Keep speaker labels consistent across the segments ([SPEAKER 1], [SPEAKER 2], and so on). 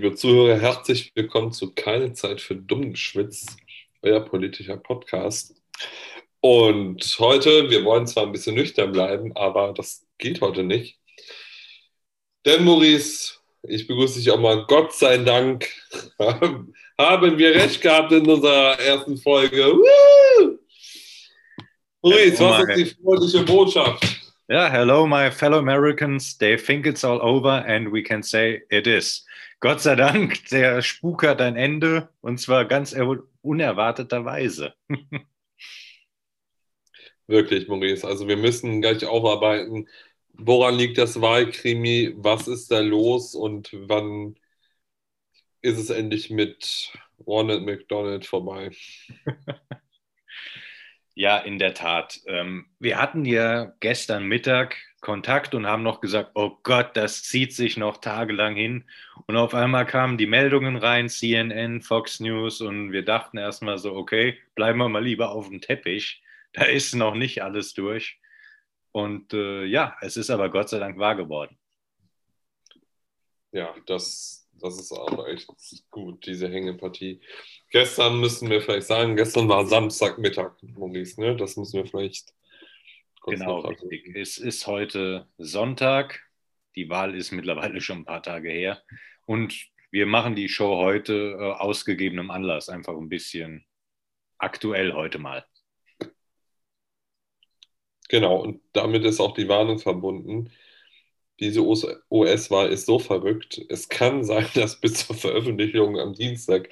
[SPEAKER 1] Liebe Zuhörer, herzlich willkommen zu Keine Zeit für Dummgeschwitz, euer politischer Podcast. Und heute, wir wollen zwar ein bisschen nüchtern bleiben, aber das geht heute nicht. Denn Maurice, ich begrüße dich auch mal, Gott sei Dank, haben wir recht gehabt in unserer ersten Folge. Woo! Maurice, was ist die freundliche Botschaft?
[SPEAKER 2] Yeah, hello, my fellow Americans. They think it's all over and we can say it is. Gott sei Dank, der Spuk hat ein Ende und zwar ganz unerwarteterweise.
[SPEAKER 1] Wirklich, Maurice. Also wir müssen gleich aufarbeiten, woran liegt das Wahlkrimi, was ist da los und wann ist es endlich mit Ronald McDonald vorbei?
[SPEAKER 2] Ja, in der Tat. Ähm, wir hatten ja gestern Mittag Kontakt und haben noch gesagt, oh Gott, das zieht sich noch tagelang hin. Und auf einmal kamen die Meldungen rein, CNN, Fox News, und wir dachten erstmal so, okay, bleiben wir mal lieber auf dem Teppich. Da ist noch nicht alles durch. Und äh, ja, es ist aber Gott sei Dank wahr geworden.
[SPEAKER 1] Ja, das, das ist auch echt gut, diese Hängepartie gestern müssen wir vielleicht sagen, gestern war Samstagmittag, Maurice, ne? Das müssen wir vielleicht.
[SPEAKER 2] Genau, richtig. Es ist heute Sonntag. Die Wahl ist mittlerweile schon ein paar Tage her. Und wir machen die Show heute äh, aus gegebenem Anlass, einfach ein bisschen aktuell heute mal.
[SPEAKER 1] Genau, und damit ist auch die Warnung verbunden diese OS-Wahl ist so verrückt. Es kann sein, dass bis zur Veröffentlichung am Dienstag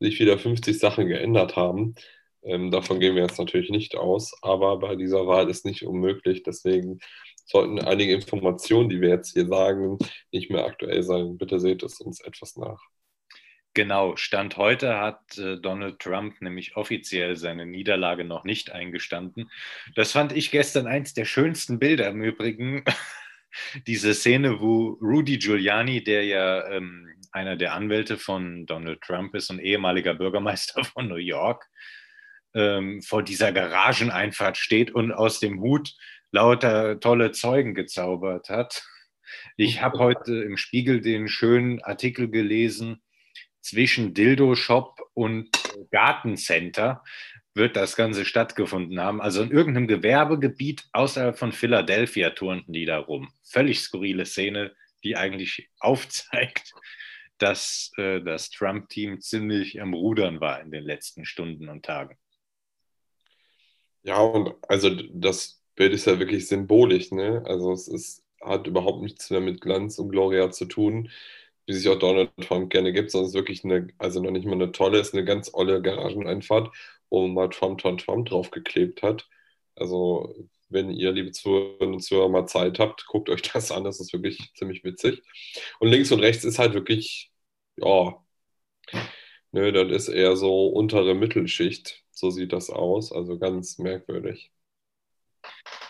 [SPEAKER 1] sich wieder 50 Sachen geändert haben. Ähm, davon gehen wir jetzt natürlich nicht aus, aber bei dieser Wahl ist nicht unmöglich. Deswegen sollten einige Informationen, die wir jetzt hier sagen, nicht mehr aktuell sein. Bitte seht es uns etwas nach.
[SPEAKER 2] Genau, Stand heute hat äh, Donald Trump nämlich offiziell seine Niederlage noch nicht eingestanden. Das fand ich gestern eins der schönsten Bilder im Übrigen diese Szene, wo Rudy Giuliani, der ja ähm, einer der Anwälte von Donald Trump ist und ehemaliger Bürgermeister von New York, ähm, vor dieser Garageneinfahrt steht und aus dem Hut lauter tolle Zeugen gezaubert hat. Ich habe heute im Spiegel den schönen Artikel gelesen zwischen Dildo Shop und Gartencenter wird das Ganze stattgefunden haben. Also in irgendeinem Gewerbegebiet außerhalb von Philadelphia turnten die da rum. Völlig skurrile Szene, die eigentlich aufzeigt, dass äh, das Trump-Team ziemlich am Rudern war in den letzten Stunden und Tagen.
[SPEAKER 1] Ja, und also das Bild ist ja wirklich symbolisch, ne? Also es ist, hat überhaupt nichts mehr mit Glanz und Gloria zu tun, wie sich auch Donald Trump gerne gibt, sondern es ist wirklich eine, also noch nicht mal eine tolle, ist eine ganz olle Garageneinfahrt man mal Trump, Trump, Trump draufgeklebt hat. Also, wenn ihr, liebe Zuhörerinnen und Zuhörer, mal Zeit habt, guckt euch das an. Das ist wirklich ziemlich witzig. Und links und rechts ist halt wirklich, ja, ne, das ist eher so untere Mittelschicht. So sieht das aus. Also ganz merkwürdig.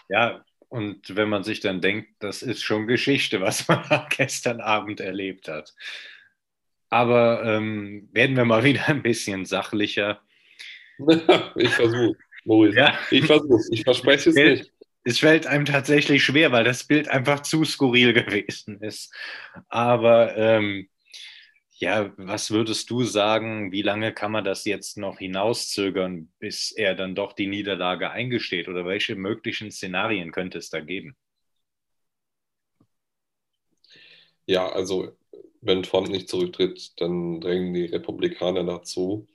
[SPEAKER 2] Ja, und wenn man sich dann denkt, das ist schon Geschichte, was man gestern Abend erlebt hat. Aber ähm, werden wir mal wieder ein bisschen sachlicher.
[SPEAKER 1] ich versuche, Maurice. Ja. Ich versuche Ich verspreche es nicht.
[SPEAKER 2] Es fällt einem tatsächlich schwer, weil das Bild einfach zu skurril gewesen ist. Aber ähm, ja, was würdest du sagen, wie lange kann man das jetzt noch hinauszögern, bis er dann doch die Niederlage eingesteht? Oder welche möglichen Szenarien könnte es da geben?
[SPEAKER 1] Ja, also wenn Trump nicht zurücktritt, dann drängen die Republikaner dazu.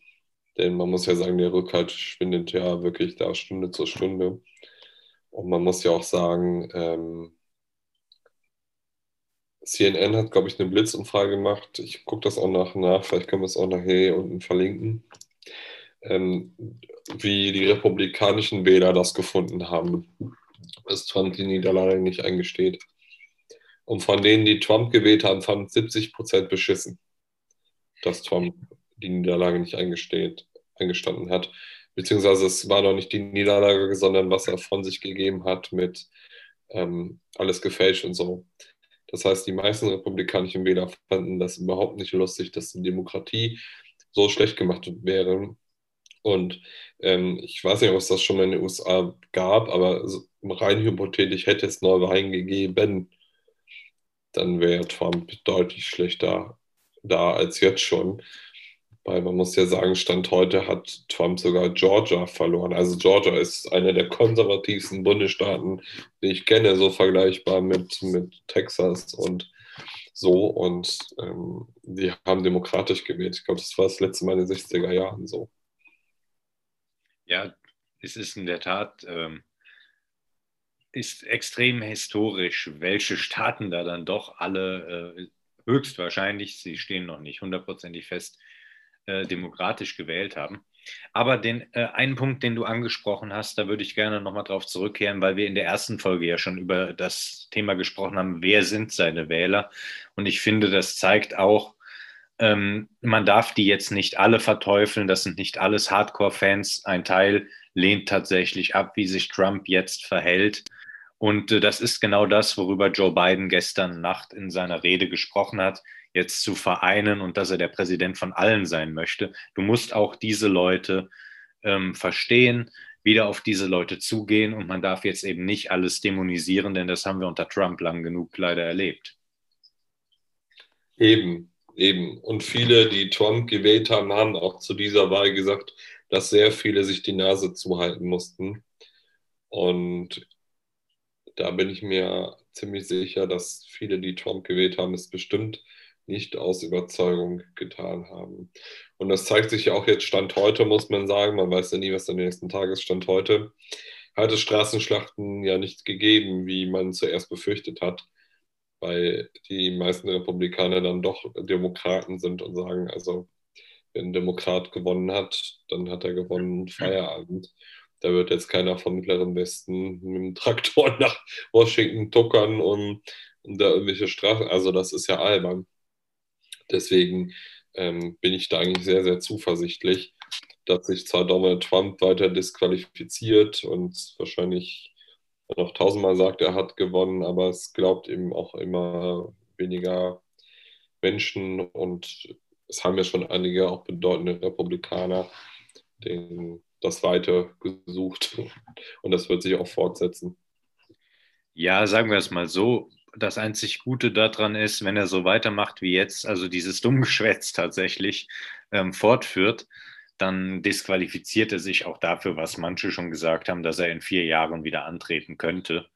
[SPEAKER 1] Denn man muss ja sagen, der Rückhalt schwindet ja wirklich da Stunde zur Stunde. Und man muss ja auch sagen, ähm, CNN hat, glaube ich, eine Blitzumfrage gemacht. Ich gucke das auch nach, nach, vielleicht können wir es auch nachher hier unten verlinken, ähm, wie die republikanischen Wähler das gefunden haben, dass Trump die Niederlage nicht eingesteht. Und von denen, die Trump gewählt haben, fanden 70 Prozent beschissen, dass Trump die Niederlage nicht eingesteht, eingestanden hat. Beziehungsweise es war noch nicht die Niederlage, sondern was er von sich gegeben hat mit ähm, alles gefälscht und so. Das heißt, die meisten republikanischen Wähler fanden das überhaupt nicht lustig, dass die Demokratie so schlecht gemacht wäre. Und ähm, ich weiß nicht, ob es das schon mal in den USA gab, aber rein hypothetisch hätte es Neuwahlen gegeben, dann wäre Trump deutlich schlechter da als jetzt schon. Weil man muss ja sagen, Stand heute hat Trump sogar Georgia verloren. Also Georgia ist einer der konservativsten Bundesstaaten, die ich kenne, so vergleichbar mit, mit Texas und so. Und ähm, die haben demokratisch gewählt. Ich glaube, das war das letzte Mal in den 60er Jahren so.
[SPEAKER 2] Ja, es ist in der Tat, ähm, ist extrem historisch, welche Staaten da dann doch alle äh, höchstwahrscheinlich, sie stehen noch nicht hundertprozentig fest, äh, demokratisch gewählt haben. Aber den äh, einen Punkt, den du angesprochen hast, da würde ich gerne nochmal drauf zurückkehren, weil wir in der ersten Folge ja schon über das Thema gesprochen haben, wer sind seine Wähler? Und ich finde, das zeigt auch, ähm, man darf die jetzt nicht alle verteufeln, das sind nicht alles Hardcore-Fans. Ein Teil lehnt tatsächlich ab, wie sich Trump jetzt verhält. Und äh, das ist genau das, worüber Joe Biden gestern Nacht in seiner Rede gesprochen hat jetzt zu vereinen und dass er der Präsident von allen sein möchte. Du musst auch diese Leute ähm, verstehen, wieder auf diese Leute zugehen und man darf jetzt eben nicht alles dämonisieren, denn das haben wir unter Trump lang genug leider erlebt.
[SPEAKER 1] Eben, eben. Und viele, die Trump gewählt haben, haben auch zu dieser Wahl gesagt, dass sehr viele sich die Nase zuhalten mussten. Und da bin ich mir ziemlich sicher, dass viele, die Trump gewählt haben, es bestimmt nicht aus Überzeugung getan haben. Und das zeigt sich ja auch jetzt Stand heute, muss man sagen. Man weiß ja nie, was den nächsten Tagen ist. Stand heute hat es Straßenschlachten ja nicht gegeben, wie man zuerst befürchtet hat, weil die meisten Republikaner dann doch Demokraten sind und sagen, also wenn ein Demokrat gewonnen hat, dann hat er gewonnen Feierabend. Da wird jetzt keiner vom Mittleren Westen mit dem Traktor nach Washington tuckern und, und da irgendwelche Straßen. Also das ist ja albern. Deswegen ähm, bin ich da eigentlich sehr, sehr zuversichtlich, dass sich zwar Donald Trump weiter disqualifiziert und wahrscheinlich noch tausendmal sagt, er hat gewonnen, aber es glaubt eben auch immer weniger Menschen und es haben ja schon einige auch bedeutende Republikaner den, das Weite gesucht und das wird sich auch fortsetzen.
[SPEAKER 2] Ja, sagen wir es mal so, das einzig Gute daran ist, wenn er so weitermacht wie jetzt, also dieses Dummgeschwätz tatsächlich ähm, fortführt, dann disqualifiziert er sich auch dafür, was manche schon gesagt haben, dass er in vier Jahren wieder antreten könnte.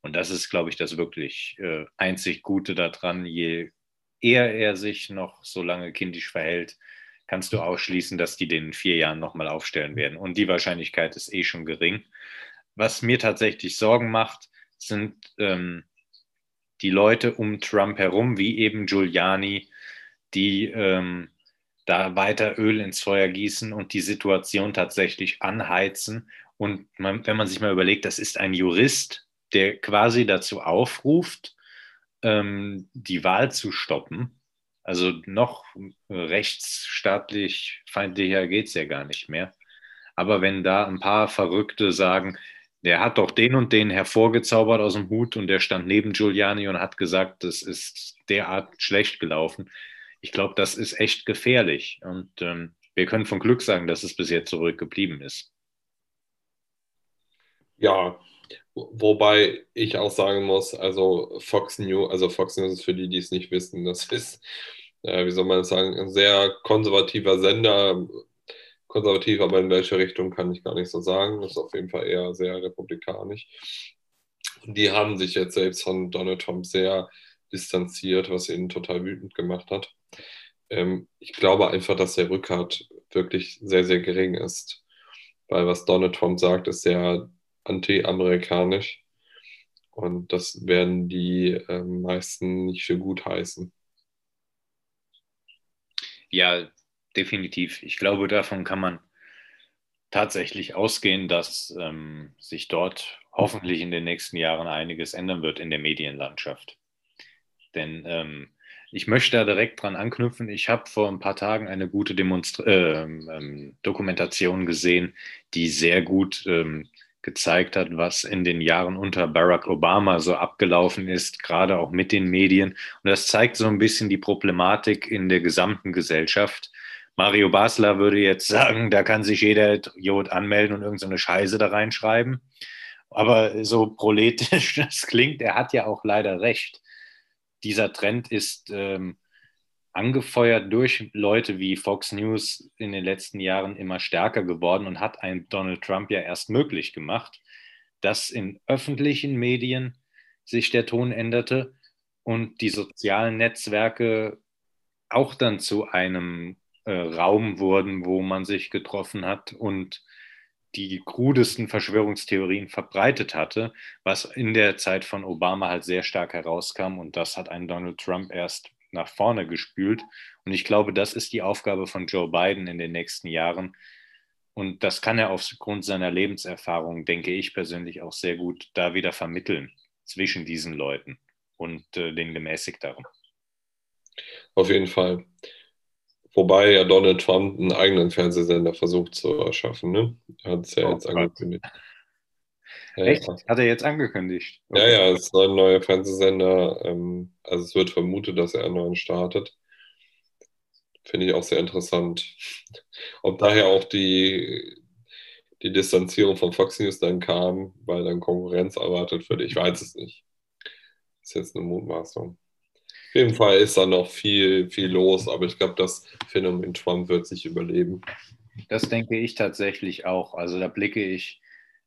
[SPEAKER 2] Und das ist, glaube ich, das wirklich äh, einzig Gute daran. Je eher er sich noch so lange kindisch verhält, kannst du ausschließen, dass die den in vier Jahren nochmal aufstellen werden. Und die Wahrscheinlichkeit ist eh schon gering. Was mir tatsächlich Sorgen macht, sind ähm, die Leute um Trump herum, wie eben Giuliani, die ähm, da weiter Öl ins Feuer gießen und die Situation tatsächlich anheizen. Und man, wenn man sich mal überlegt, das ist ein Jurist, der quasi dazu aufruft, ähm, die Wahl zu stoppen. Also noch rechtsstaatlich feindlicher geht es ja gar nicht mehr. Aber wenn da ein paar Verrückte sagen, der hat doch den und den hervorgezaubert aus dem Hut und der stand neben Giuliani und hat gesagt, das ist derart schlecht gelaufen. Ich glaube, das ist echt gefährlich. Und ähm, wir können von Glück sagen, dass es bis jetzt zurückgeblieben ist.
[SPEAKER 1] Ja, wobei ich auch sagen muss, also Fox News, also Fox News ist für die, die es nicht wissen, das ist, äh, wie soll man sagen, ein sehr konservativer Sender, konservativ, aber in welche Richtung kann ich gar nicht so sagen. Das ist auf jeden Fall eher sehr republikanisch. Und die haben sich jetzt selbst von Donald Trump sehr distanziert, was ihn total wütend gemacht hat. Ähm, ich glaube einfach, dass der Rückhalt wirklich sehr, sehr gering ist. Weil was Donald Trump sagt, ist sehr anti-amerikanisch. Und das werden die äh, meisten nicht für gut heißen.
[SPEAKER 2] Ja, definitiv. Ich glaube, davon kann man tatsächlich ausgehen, dass ähm, sich dort hoffentlich in den nächsten Jahren einiges ändern wird in der Medienlandschaft. Denn ähm, ich möchte da direkt dran anknüpfen. Ich habe vor ein paar Tagen eine gute Demonstra äh, ähm, Dokumentation gesehen, die sehr gut ähm, gezeigt hat, was in den Jahren unter Barack Obama so abgelaufen ist, gerade auch mit den Medien. Und das zeigt so ein bisschen die Problematik in der gesamten Gesellschaft Mario Basler würde jetzt sagen, da kann sich jeder Idiot anmelden und irgendeine so Scheiße da reinschreiben. Aber so proletisch das klingt, er hat ja auch leider recht. dieser Trend ist ähm, angefeuert durch Leute wie Fox News in den letzten Jahren immer stärker geworden und hat ein Donald Trump ja erst möglich gemacht, dass in öffentlichen Medien sich der Ton änderte und die sozialen Netzwerke auch dann zu einem äh, Raum wurden, wo man sich getroffen hat und die krudesten Verschwörungstheorien verbreitet hatte, was in der Zeit von Obama halt sehr stark herauskam und das hat einen Donald Trump erst nach vorne gespült. Und ich glaube, das ist die Aufgabe von Joe Biden in den nächsten Jahren. Und das kann er aufgrund seiner Lebenserfahrung, denke ich persönlich, auch sehr gut da wieder vermitteln zwischen diesen Leuten und äh, den Gemäßigteren.
[SPEAKER 1] Auf jeden Fall. Wobei ja Donald Trump einen eigenen Fernsehsender versucht zu erschaffen, ne? Hat es ja oh, jetzt angekündigt.
[SPEAKER 2] Echt? Ja. Hat er jetzt angekündigt?
[SPEAKER 1] Okay. Ja, ja, es ist ein neuer Fernsehsender. Ähm, also es wird vermutet, dass er einen neuen startet. Finde ich auch sehr interessant. Ob daher auch die, die Distanzierung von Fox News dann kam, weil dann Konkurrenz erwartet wird, ich weiß es nicht. Ist jetzt eine Mutmaßung. Auf jeden Fall ist da noch viel, viel los, aber ich glaube, das Phänomen Trump wird sich überleben.
[SPEAKER 2] Das denke ich tatsächlich auch. Also da blicke ich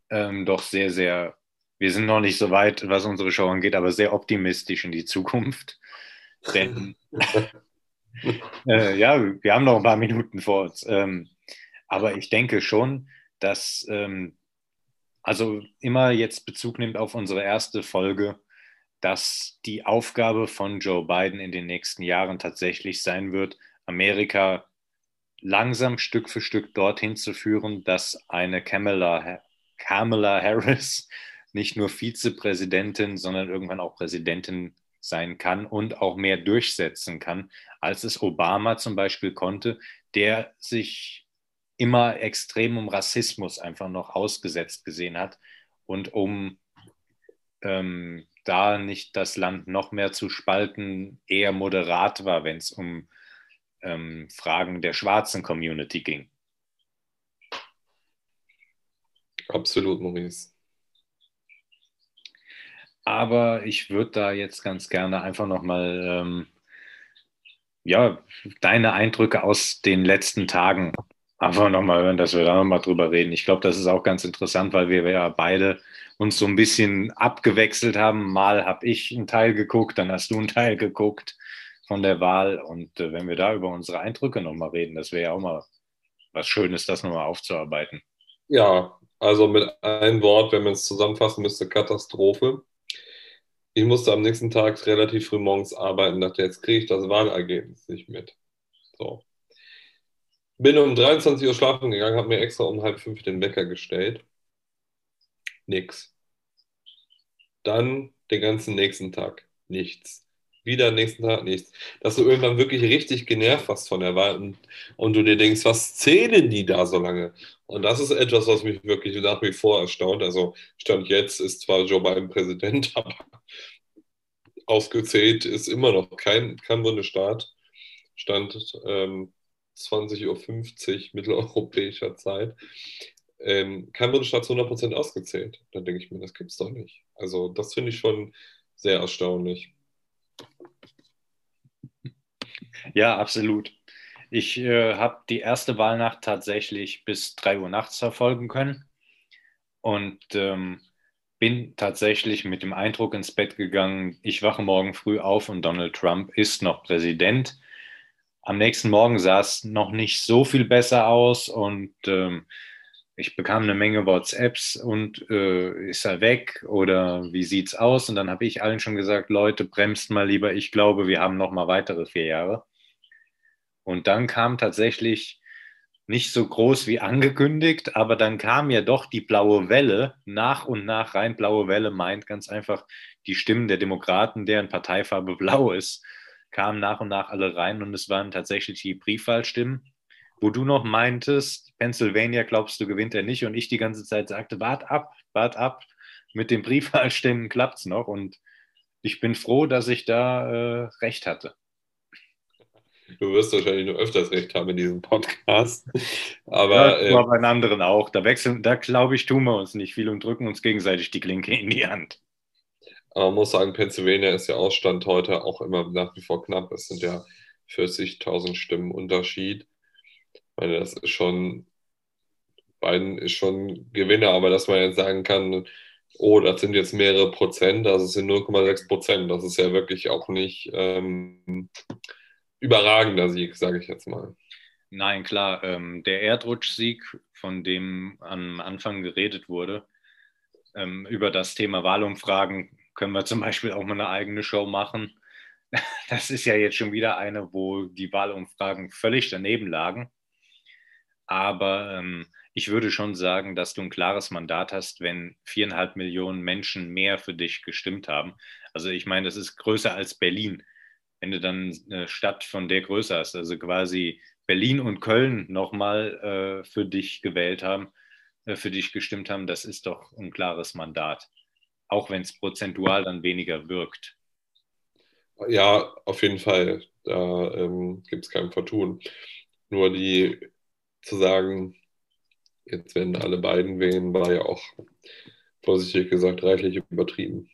[SPEAKER 2] ähm, doch sehr, sehr, wir sind noch nicht so weit, was unsere Show angeht, aber sehr optimistisch in die Zukunft. Denn äh, ja, wir haben noch ein paar Minuten vor uns. Ähm, aber ich denke schon, dass, ähm, also immer jetzt Bezug nimmt auf unsere erste Folge, dass die Aufgabe von Joe Biden in den nächsten Jahren tatsächlich sein wird, Amerika langsam Stück für Stück dorthin zu führen, dass eine Kamala, Kamala Harris nicht nur Vizepräsidentin, sondern irgendwann auch Präsidentin sein kann und auch mehr durchsetzen kann, als es Obama zum Beispiel konnte, der sich immer extrem um Rassismus einfach noch ausgesetzt gesehen hat und um ähm, da nicht das Land noch mehr zu spalten, eher moderat war, wenn es um ähm, Fragen der schwarzen Community ging.
[SPEAKER 1] Absolut, Maurice.
[SPEAKER 2] Aber ich würde da jetzt ganz gerne einfach nochmal ähm, ja, deine Eindrücke aus den letzten Tagen einfach nochmal hören, dass wir da nochmal drüber reden. Ich glaube, das ist auch ganz interessant, weil wir ja beide uns so ein bisschen abgewechselt haben. Mal habe ich einen Teil geguckt, dann hast du einen Teil geguckt von der Wahl. Und äh, wenn wir da über unsere Eindrücke nochmal reden, das wäre ja auch mal was Schönes, das nochmal aufzuarbeiten.
[SPEAKER 1] Ja, also mit einem Wort, wenn man es zusammenfassen müsste, Katastrophe. Ich musste am nächsten Tag relativ früh morgens arbeiten, dachte, jetzt kriege ich das Wahlergebnis nicht mit. So. Bin um 23 Uhr schlafen gegangen, habe mir extra um halb fünf den Wecker gestellt nix. Dann den ganzen nächsten Tag nichts. Wieder nächsten Tag nichts. Dass du irgendwann wirklich richtig genervt warst von der Wahl und, und du dir denkst, was zählen die da so lange? Und das ist etwas, was mich wirklich nach wie vor erstaunt. Also Stand jetzt ist zwar Joe Biden Präsident, aber ausgezählt ist immer noch kein, kein Bundesstaat. Stand ähm, 20.50 Uhr mitteleuropäischer Zeit ähm, kein Bundesstaat zu 100% ausgezählt. Dann denke ich mir, das gibt es doch nicht. Also das finde ich schon sehr erstaunlich.
[SPEAKER 2] Ja, absolut. Ich äh, habe die erste Wahlnacht tatsächlich bis 3 Uhr nachts verfolgen können und ähm, bin tatsächlich mit dem Eindruck ins Bett gegangen, ich wache morgen früh auf und Donald Trump ist noch Präsident. Am nächsten Morgen sah es noch nicht so viel besser aus und ähm, ich bekam eine Menge WhatsApps und äh, ist er weg oder wie sieht's aus? Und dann habe ich allen schon gesagt, Leute, bremst mal lieber, ich glaube, wir haben noch mal weitere vier Jahre. Und dann kam tatsächlich nicht so groß wie angekündigt, aber dann kam ja doch die blaue Welle nach und nach rein. Blaue Welle meint ganz einfach die Stimmen der Demokraten, deren Parteifarbe blau ist, kamen nach und nach alle rein und es waren tatsächlich die Briefwahlstimmen wo du noch meintest, Pennsylvania glaubst du gewinnt er nicht und ich die ganze Zeit sagte, wart ab, wart ab, mit den Briefwahlstimmen klappt es noch und ich bin froh, dass ich da äh, recht hatte.
[SPEAKER 1] Du wirst wahrscheinlich nur öfters recht haben in diesem Podcast. Aber,
[SPEAKER 2] ja, äh, bei den anderen auch. Da wechseln, da glaube ich, tun wir uns nicht viel und drücken uns gegenseitig die Klinke in die Hand.
[SPEAKER 1] Aber man muss sagen, Pennsylvania ist ja Ausstand heute auch immer nach wie vor knapp. Es sind ja 40.000 Stimmen Unterschied. Meine, das ist schon, Biden ist schon Gewinner, aber dass man jetzt sagen kann, oh, das sind jetzt mehrere Prozent, also es sind 0,6 Prozent, das ist ja wirklich auch nicht ähm, überragender Sieg, sage ich jetzt mal.
[SPEAKER 2] Nein, klar, ähm, der Erdrutschsieg, von dem am Anfang geredet wurde, ähm, über das Thema Wahlumfragen können wir zum Beispiel auch mal eine eigene Show machen. Das ist ja jetzt schon wieder eine, wo die Wahlumfragen völlig daneben lagen. Aber ähm, ich würde schon sagen, dass du ein klares Mandat hast, wenn viereinhalb Millionen Menschen mehr für dich gestimmt haben. Also ich meine, das ist größer als Berlin. Wenn du dann eine Stadt von der Größe hast, also quasi Berlin und Köln nochmal äh, für dich gewählt haben, äh, für dich gestimmt haben, das ist doch ein klares Mandat. Auch wenn es prozentual dann weniger wirkt.
[SPEAKER 1] Ja, auf jeden Fall. Da ähm, gibt es kein Vertun. Nur die zu sagen, jetzt werden alle beiden wählen, war ja auch vorsichtig gesagt reichlich übertrieben.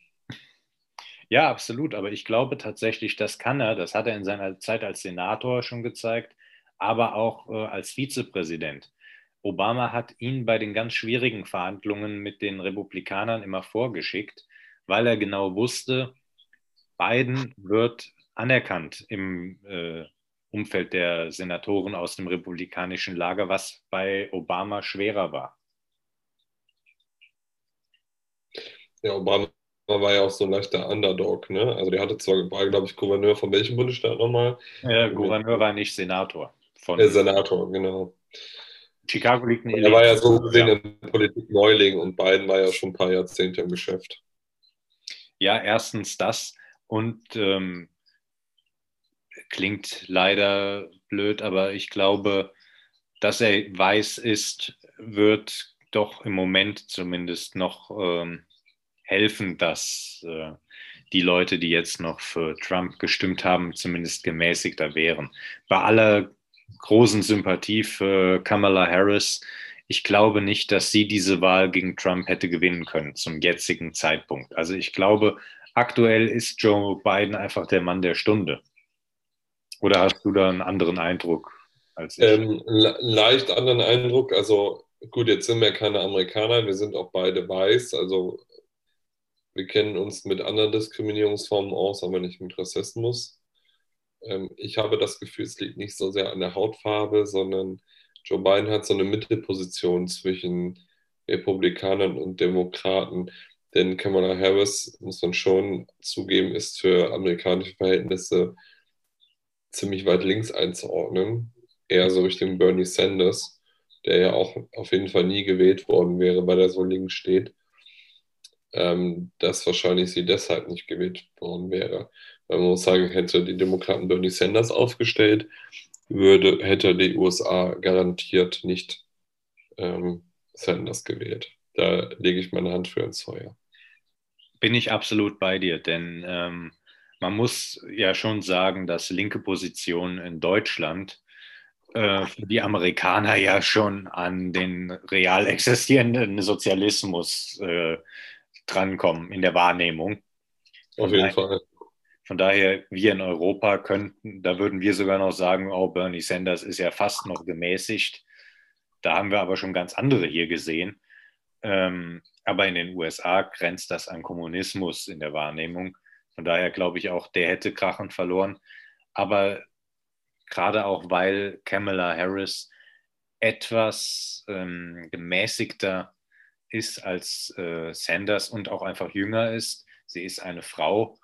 [SPEAKER 2] Ja, absolut. Aber ich glaube tatsächlich, das kann er. Das hat er in seiner Zeit als Senator schon gezeigt, aber auch äh, als Vizepräsident. Obama hat ihn bei den ganz schwierigen Verhandlungen mit den Republikanern immer vorgeschickt, weil er genau wusste, Biden wird anerkannt im äh, Umfeld der Senatoren aus dem republikanischen Lager, was bei Obama schwerer war.
[SPEAKER 1] Ja, Obama war ja auch so ein leichter Underdog, ne? Also der hatte zwar, war, glaube ich, Gouverneur von welchem Bundesstaat nochmal?
[SPEAKER 2] Ja, Gouverneur war nicht Senator.
[SPEAKER 1] Von der Senator, genau.
[SPEAKER 2] Chicago liegt in
[SPEAKER 1] Illinois. Er war ja so gesehen ja. in Politik Neuling und Biden war ja schon ein paar Jahrzehnte im Geschäft.
[SPEAKER 2] Ja, erstens das und ähm, klingt leider blöd, aber ich glaube, dass er weiß ist, wird doch im Moment zumindest noch ähm, helfen, dass äh, die Leute, die jetzt noch für Trump gestimmt haben, zumindest gemäßigter wären. Bei aller großen Sympathie für Kamala Harris, ich glaube nicht, dass sie diese Wahl gegen Trump hätte gewinnen können zum jetzigen Zeitpunkt. Also ich glaube, aktuell ist Joe Biden einfach der Mann der Stunde. Oder hast du da einen anderen Eindruck
[SPEAKER 1] als ich? Ähm, leicht anderen Eindruck. Also gut, jetzt sind wir keine Amerikaner, wir sind auch beide weiß. Also wir kennen uns mit anderen Diskriminierungsformen aus, aber nicht mit Rassismus. Ähm, ich habe das Gefühl, es liegt nicht so sehr an der Hautfarbe, sondern Joe Biden hat so eine Mittelposition zwischen Republikanern und Demokraten. Denn Kamala Harris, muss man schon zugeben, ist für amerikanische Verhältnisse ziemlich weit links einzuordnen. Eher so Richtung Bernie Sanders, der ja auch auf jeden Fall nie gewählt worden wäre, weil er so links steht. Ähm, dass wahrscheinlich sie deshalb nicht gewählt worden wäre. Weil man muss sagen, hätte die Demokraten Bernie Sanders aufgestellt, würde, hätte die USA garantiert nicht ähm, Sanders gewählt. Da lege ich meine Hand für ins Feuer.
[SPEAKER 2] Bin ich absolut bei dir, denn ähm, man muss ja schon sagen, dass linke Positionen in Deutschland äh, für die Amerikaner ja schon an den real existierenden Sozialismus äh, drankommen in der Wahrnehmung.
[SPEAKER 1] Auf jeden Fall.
[SPEAKER 2] Von daher, wir in Europa könnten, da würden wir sogar noch sagen, oh, Bernie Sanders ist ja fast noch gemäßigt. Da haben wir aber schon ganz andere hier gesehen. Ähm, aber in den USA grenzt das an Kommunismus in der Wahrnehmung. Von daher glaube ich auch, der hätte krachend verloren. Aber gerade auch, weil Kamala Harris etwas ähm, gemäßigter ist als äh, Sanders und auch einfach jünger ist. Sie ist eine Frau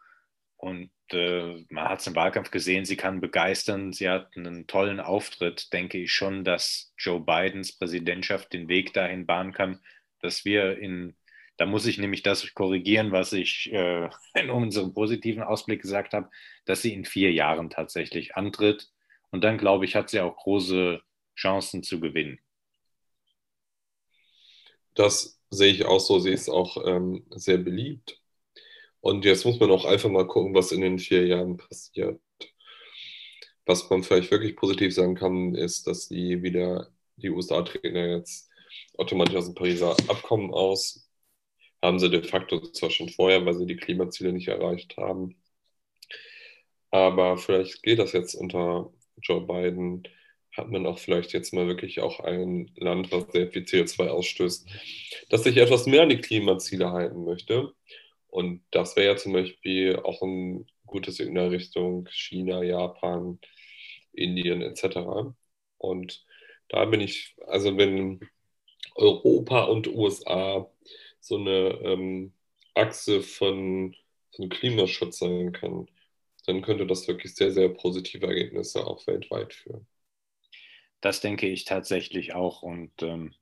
[SPEAKER 2] und äh, man hat es im Wahlkampf gesehen, sie kann begeistern. Sie hat einen tollen Auftritt. Denke ich schon, dass Joe Bidens Präsidentschaft den Weg dahin bahnen kann, dass wir in da muss ich nämlich das korrigieren, was ich äh, in unserem positiven Ausblick gesagt habe, dass sie in vier Jahren tatsächlich antritt. Und dann, glaube ich, hat sie auch große Chancen zu gewinnen.
[SPEAKER 1] Das sehe ich auch so. Sie ist auch ähm, sehr beliebt. Und jetzt muss man auch einfach mal gucken, was in den vier Jahren passiert. Was man vielleicht wirklich positiv sagen kann, ist, dass die wieder, die USA treten jetzt automatisch aus dem Pariser Abkommen aus haben sie de facto zwar schon vorher, weil sie die Klimaziele nicht erreicht haben. Aber vielleicht geht das jetzt unter Joe Biden, hat man auch vielleicht jetzt mal wirklich auch ein Land, was sehr viel CO2 ausstößt, das sich etwas mehr an die Klimaziele halten möchte. Und das wäre ja zum Beispiel auch ein gutes in der Richtung China, Japan, Indien etc. Und da bin ich, also wenn Europa und USA so eine ähm, Achse von, von Klimaschutz sein kann, dann könnte das wirklich sehr, sehr positive Ergebnisse auch weltweit führen.
[SPEAKER 2] Das denke ich tatsächlich auch. Und ähm,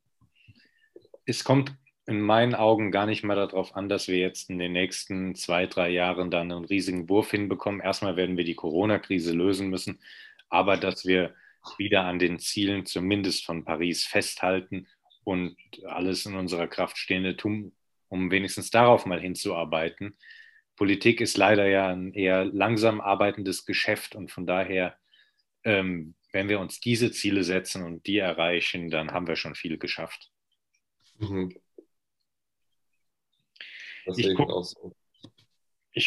[SPEAKER 2] es kommt in meinen Augen gar nicht mal darauf an, dass wir jetzt in den nächsten zwei, drei Jahren dann einen riesigen Wurf hinbekommen. Erstmal werden wir die Corona-Krise lösen müssen, aber dass wir wieder an den Zielen zumindest von Paris festhalten und alles in unserer Kraft Stehende tun, um wenigstens darauf mal hinzuarbeiten. Politik ist leider ja ein eher langsam arbeitendes Geschäft und von daher, ähm, wenn wir uns diese Ziele setzen und die erreichen, dann haben wir schon viel geschafft. Mhm. Ich gucke so.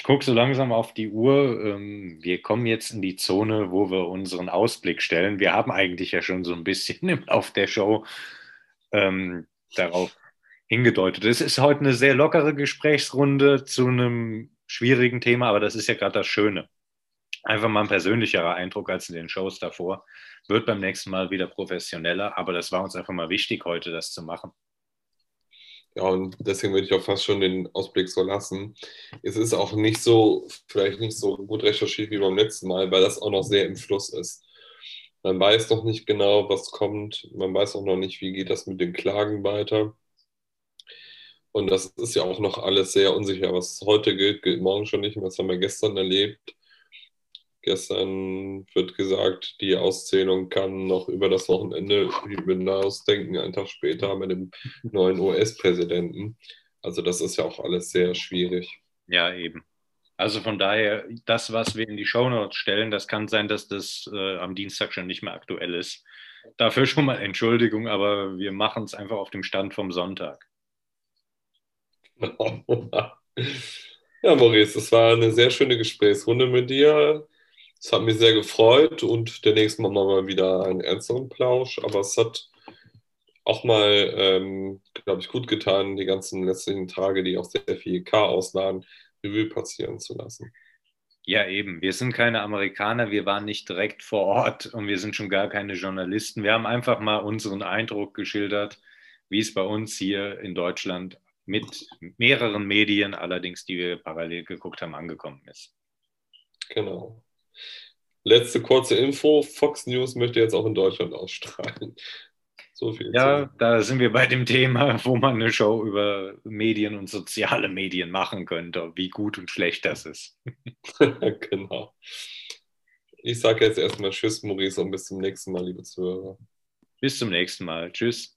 [SPEAKER 2] guck so langsam auf die Uhr. Ähm, wir kommen jetzt in die Zone, wo wir unseren Ausblick stellen. Wir haben eigentlich ja schon so ein bisschen im Lauf der Show ähm, darauf hingedeutet. Es ist heute eine sehr lockere Gesprächsrunde zu einem schwierigen Thema, aber das ist ja gerade das Schöne. Einfach mal ein persönlicherer Eindruck als in den Shows davor. Wird beim nächsten Mal wieder professioneller, aber das war uns einfach mal wichtig, heute das zu machen.
[SPEAKER 1] Ja, und deswegen würde ich auch fast schon den Ausblick so lassen. Es ist auch nicht so, vielleicht nicht so gut recherchiert wie beim letzten Mal, weil das auch noch sehr im Fluss ist. Man weiß noch nicht genau, was kommt. Man weiß auch noch nicht, wie geht das mit den Klagen weiter. Und das ist ja auch noch alles sehr unsicher. Was heute gilt, gilt morgen schon nicht. Das haben wir gestern erlebt. Gestern wird gesagt, die Auszählung kann noch über das Wochenende hinausdenken, einen Tag später mit dem neuen US-Präsidenten. Also das ist ja auch alles sehr schwierig.
[SPEAKER 2] Ja, eben. Also von daher, das, was wir in die Shownotes stellen, das kann sein, dass das äh, am Dienstag schon nicht mehr aktuell ist. Dafür schon mal Entschuldigung, aber wir machen es einfach auf dem Stand vom Sonntag.
[SPEAKER 1] Ja, Maurice, das war eine sehr schöne Gesprächsrunde mit dir. Es hat mich sehr gefreut und der nächste Mal machen wir wieder einen ernsteren Plausch. Aber es hat auch mal, ähm, glaube ich, gut getan, die ganzen letzten Tage, die auch sehr viel Chaos waren, Revue passieren zu lassen.
[SPEAKER 2] Ja, eben. Wir sind keine Amerikaner, wir waren nicht direkt vor Ort und wir sind schon gar keine Journalisten. Wir haben einfach mal unseren Eindruck geschildert, wie es bei uns hier in Deutschland mit mehreren Medien, allerdings die wir parallel geguckt haben, angekommen ist.
[SPEAKER 1] Genau. Letzte kurze Info: Fox News möchte jetzt auch in Deutschland ausstrahlen.
[SPEAKER 2] So viel. Ja, zu. da sind wir bei dem Thema, wo man eine Show über Medien und soziale Medien machen könnte, wie gut und schlecht das ist.
[SPEAKER 1] genau. Ich sage jetzt erstmal Tschüss, Maurice, und bis zum nächsten Mal, liebe Zuhörer.
[SPEAKER 2] Bis zum nächsten Mal. Tschüss.